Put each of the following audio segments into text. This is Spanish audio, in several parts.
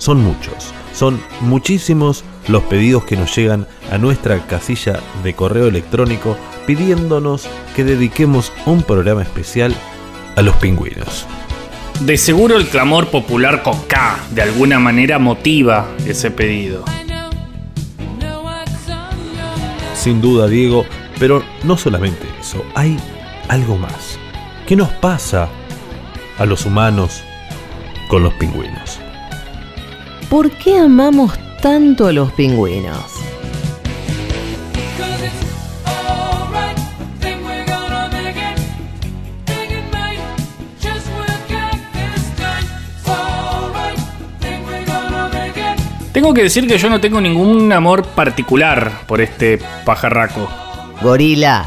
son muchos, son muchísimos los pedidos que nos llegan a nuestra casilla de correo electrónico pidiéndonos que dediquemos un programa especial a los pingüinos. De seguro el clamor popular con K de alguna manera motiva ese pedido. Sin duda, Diego, pero no solamente eso, hay algo más. ¿Qué nos pasa a los humanos con los pingüinos? ¿Por qué amamos tanto a los pingüinos? Tengo que decir que yo no tengo ningún amor particular por este pajarraco. Gorila.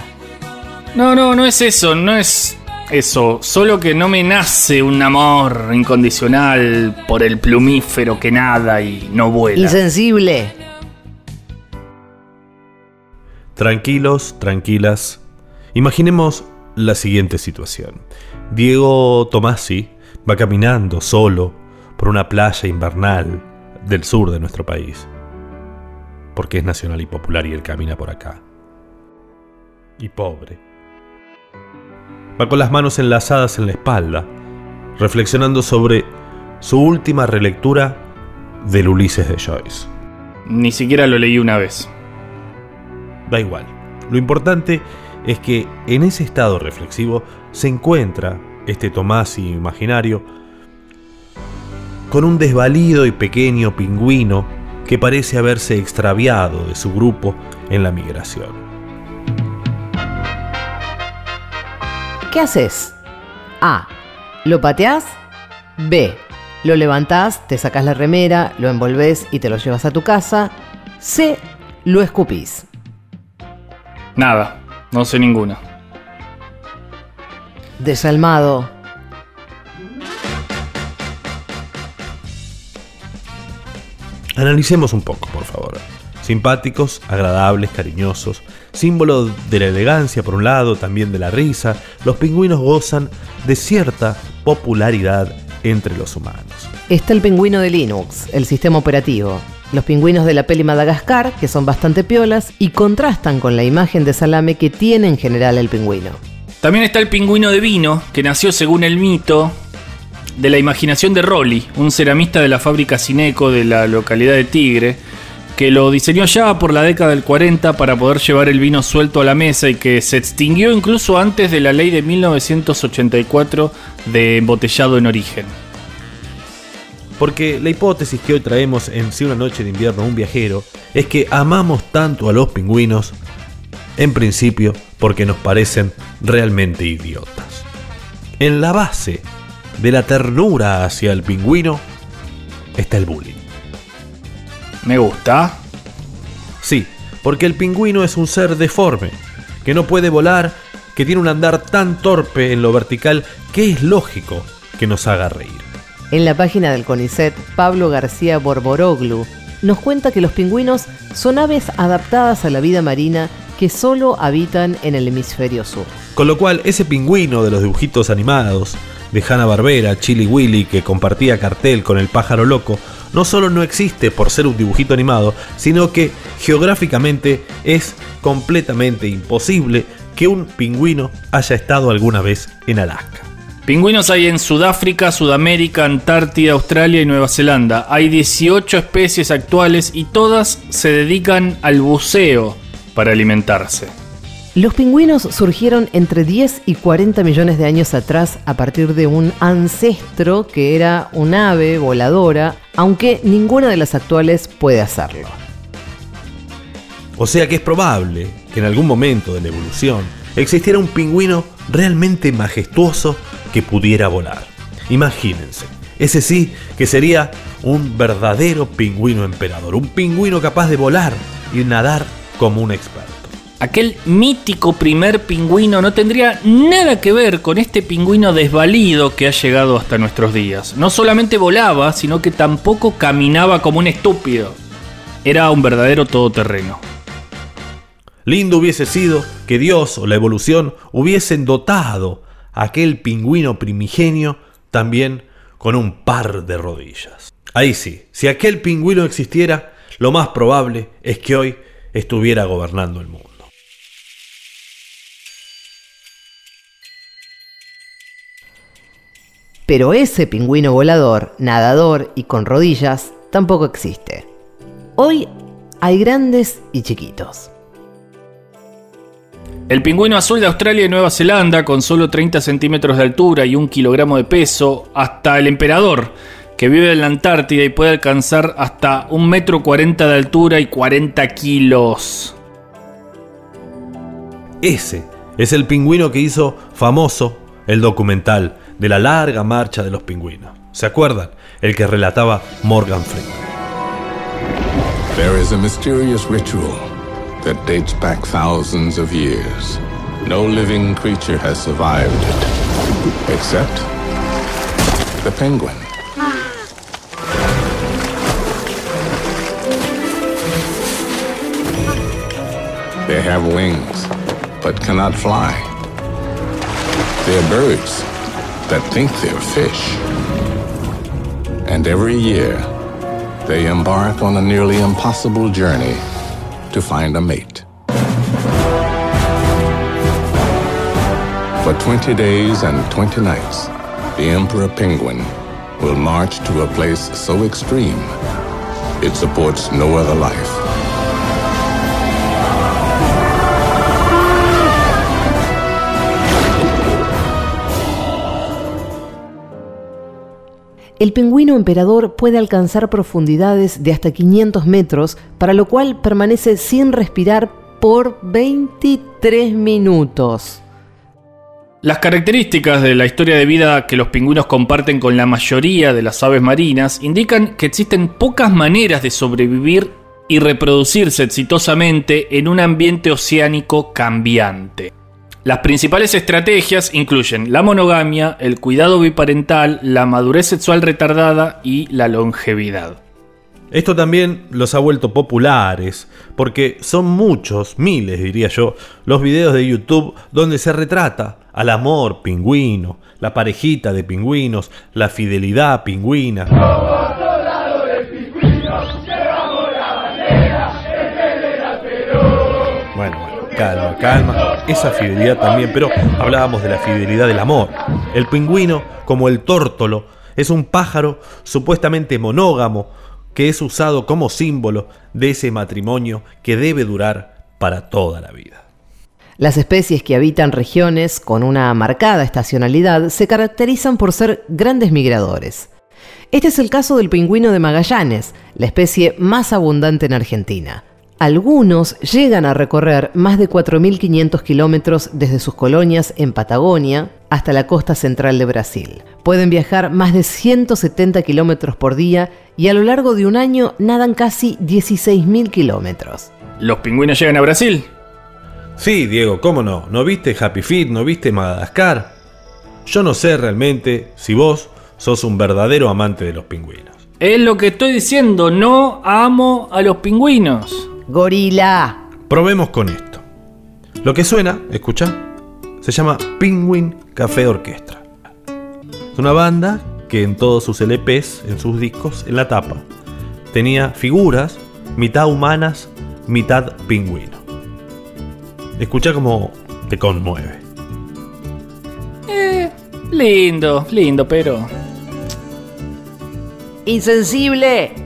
No, no, no es eso, no es eso. Solo que no me nace un amor incondicional por el plumífero que nada y no vuela. Insensible. Tranquilos, tranquilas. Imaginemos la siguiente situación. Diego Tomasi va caminando solo por una playa invernal del sur de nuestro país. Porque es nacional y popular y él camina por acá. Y pobre. Va con las manos enlazadas en la espalda, reflexionando sobre su última relectura del Ulises de Joyce. Ni siquiera lo leí una vez. Da igual. Lo importante es que en ese estado reflexivo se encuentra este Tomasi imaginario con un desvalido y pequeño pingüino que parece haberse extraviado de su grupo en la migración. ¿Qué haces? A. Lo pateás. B. Lo levantás, te sacás la remera, lo envolvés y te lo llevas a tu casa. C. Lo escupís. Nada, no sé ninguna. Desalmado, Analicemos un poco, por favor. Simpáticos, agradables, cariñosos, símbolo de la elegancia por un lado, también de la risa, los pingüinos gozan de cierta popularidad entre los humanos. Está el pingüino de Linux, el sistema operativo. Los pingüinos de la peli Madagascar, que son bastante piolas y contrastan con la imagen de salame que tiene en general el pingüino. También está el pingüino de vino, que nació según el mito de la imaginación de Rolly, un ceramista de la fábrica Cineco de la localidad de Tigre, que lo diseñó ya por la década del 40 para poder llevar el vino suelto a la mesa y que se extinguió incluso antes de la ley de 1984 de embotellado en origen. Porque la hipótesis que hoy traemos en Si una noche de invierno un viajero es que amamos tanto a los pingüinos, en principio porque nos parecen realmente idiotas. En la base de la ternura hacia el pingüino está el bullying. Me gusta. Sí, porque el pingüino es un ser deforme, que no puede volar, que tiene un andar tan torpe en lo vertical que es lógico que nos haga reír. En la página del CONICET, Pablo García Borboroglu nos cuenta que los pingüinos son aves adaptadas a la vida marina que solo habitan en el hemisferio sur. Con lo cual, ese pingüino de los dibujitos animados, de Hanna Barbera, Chili Willy, que compartía cartel con el pájaro loco, no solo no existe por ser un dibujito animado, sino que geográficamente es completamente imposible que un pingüino haya estado alguna vez en Alaska. Pingüinos hay en Sudáfrica, Sudamérica, Antártida, Australia y Nueva Zelanda. Hay 18 especies actuales y todas se dedican al buceo para alimentarse. Los pingüinos surgieron entre 10 y 40 millones de años atrás a partir de un ancestro que era un ave voladora, aunque ninguna de las actuales puede hacerlo. O sea que es probable que en algún momento de la evolución existiera un pingüino realmente majestuoso que pudiera volar. Imagínense, ese sí que sería un verdadero pingüino emperador, un pingüino capaz de volar y nadar como un experto. Aquel mítico primer pingüino no tendría nada que ver con este pingüino desvalido que ha llegado hasta nuestros días. No solamente volaba, sino que tampoco caminaba como un estúpido. Era un verdadero todoterreno. Lindo hubiese sido que Dios o la evolución hubiesen dotado a aquel pingüino primigenio también con un par de rodillas. Ahí sí, si aquel pingüino existiera, lo más probable es que hoy estuviera gobernando el mundo. Pero ese pingüino volador, nadador y con rodillas tampoco existe. Hoy hay grandes y chiquitos. El pingüino azul de Australia y Nueva Zelanda, con solo 30 centímetros de altura y un kilogramo de peso, hasta el emperador, que vive en la Antártida y puede alcanzar hasta un metro 40 de altura y 40 kilos. Ese es el pingüino que hizo famoso el documental de la larga marcha de los pingüinos. ¿Se acuerdan? El que relataba Morgan Freeman. There is a mysterious ritual that dates back thousands of years. No living creature has survived it, except the penguin. They have wings, but cannot fly. They're birds that think they're fish. And every year, they embark on a nearly impossible journey to find a mate. For 20 days and 20 nights, the emperor penguin will march to a place so extreme it supports no other life. El pingüino emperador puede alcanzar profundidades de hasta 500 metros, para lo cual permanece sin respirar por 23 minutos. Las características de la historia de vida que los pingüinos comparten con la mayoría de las aves marinas indican que existen pocas maneras de sobrevivir y reproducirse exitosamente en un ambiente oceánico cambiante. Las principales estrategias incluyen la monogamia, el cuidado biparental, la madurez sexual retardada y la longevidad. Esto también los ha vuelto populares, porque son muchos, miles diría yo, los videos de YouTube donde se retrata al amor pingüino, la parejita de pingüinos, la fidelidad pingüina. Calma, calma. Esa fidelidad también, pero hablábamos de la fidelidad del amor. El pingüino, como el tórtolo, es un pájaro supuestamente monógamo que es usado como símbolo de ese matrimonio que debe durar para toda la vida. Las especies que habitan regiones con una marcada estacionalidad se caracterizan por ser grandes migradores. Este es el caso del pingüino de Magallanes, la especie más abundante en Argentina. Algunos llegan a recorrer más de 4.500 kilómetros desde sus colonias en Patagonia hasta la costa central de Brasil. Pueden viajar más de 170 kilómetros por día y a lo largo de un año nadan casi 16.000 kilómetros. ¿Los pingüinos llegan a Brasil? Sí, Diego, ¿cómo no? ¿No viste Happy Feet? ¿No viste Madagascar? Yo no sé realmente si vos sos un verdadero amante de los pingüinos. Es lo que estoy diciendo, no amo a los pingüinos. Gorila. Probemos con esto. Lo que suena, escucha, se llama Penguin Café Orquestra. Es una banda que en todos sus LPs, en sus discos, en la tapa, tenía figuras mitad humanas, mitad pingüino. Escucha cómo te conmueve. Eh, lindo, lindo, pero... Insensible.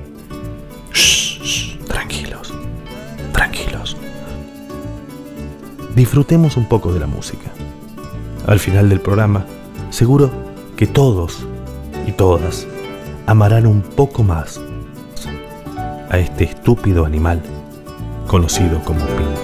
Disfrutemos un poco de la música. Al final del programa, seguro que todos y todas amarán un poco más a este estúpido animal conocido como pingüino.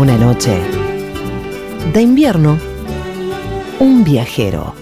Una noche. De invierno, un viajero.